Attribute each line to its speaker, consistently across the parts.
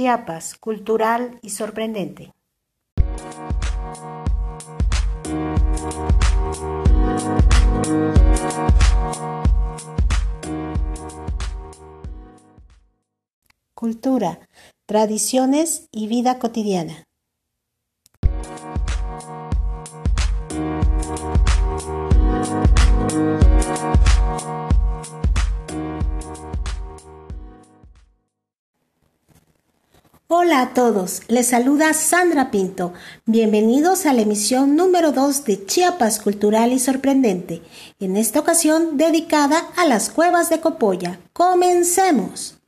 Speaker 1: Chiapas, cultural y sorprendente. Cultura, tradiciones y vida cotidiana. Hola a todos, les saluda Sandra Pinto. Bienvenidos a la emisión número 2 de Chiapas Cultural y Sorprendente, en esta ocasión dedicada a las cuevas de Copolla. Comencemos.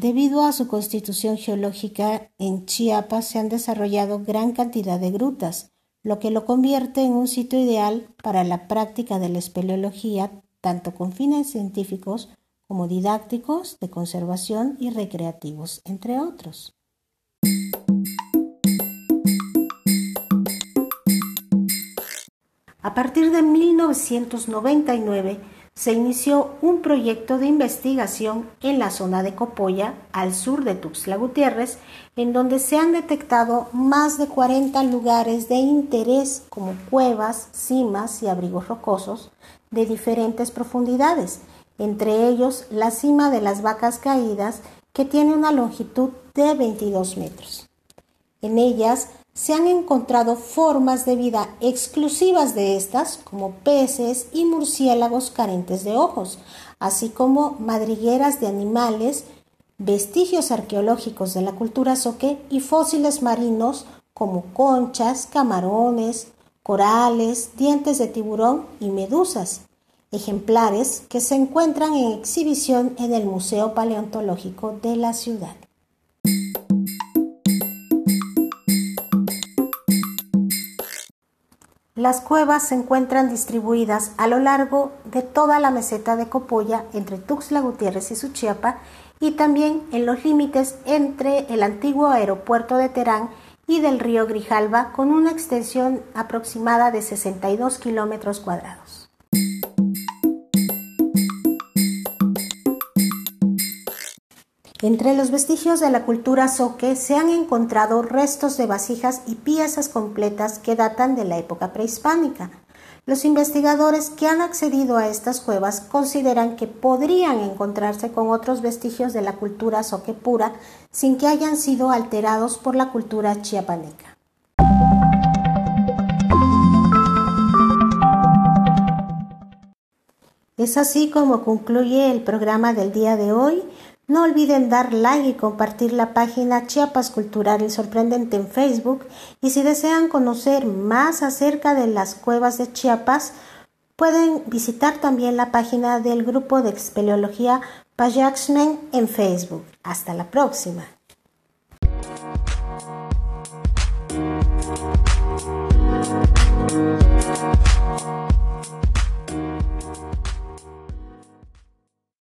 Speaker 1: Debido a su constitución geológica, en Chiapas se han desarrollado gran cantidad de grutas, lo que lo convierte en un sitio ideal para la práctica de la espeleología, tanto con fines científicos como didácticos, de conservación y recreativos, entre otros. A partir de 1999, se inició un proyecto de investigación en la zona de Copolla, al sur de Tuxtla Gutiérrez, en donde se han detectado más de 40 lugares de interés como cuevas, cimas y abrigos rocosos de diferentes profundidades, entre ellos la cima de las vacas caídas, que tiene una longitud de 22 metros. En ellas se han encontrado formas de vida exclusivas de estas, como peces y murciélagos carentes de ojos, así como madrigueras de animales, vestigios arqueológicos de la cultura soque y fósiles marinos como conchas, camarones, corales, dientes de tiburón y medusas, ejemplares que se encuentran en exhibición en el Museo Paleontológico de la ciudad. Las cuevas se encuentran distribuidas a lo largo de toda la meseta de Copolla entre Tuxtla Gutiérrez y Suchiapa y también en los límites entre el antiguo aeropuerto de Terán y del río Grijalva con una extensión aproximada de 62 kilómetros cuadrados. Entre los vestigios de la cultura soque se han encontrado restos de vasijas y piezas completas que datan de la época prehispánica. Los investigadores que han accedido a estas cuevas consideran que podrían encontrarse con otros vestigios de la cultura soque pura sin que hayan sido alterados por la cultura chiapaneca. Es así como concluye el programa del día de hoy. No olviden dar like y compartir la página Chiapas Cultural y Sorprendente en Facebook y si desean conocer más acerca de las cuevas de Chiapas, pueden visitar también la página del grupo de expeleología Payaxmen en Facebook. Hasta la próxima.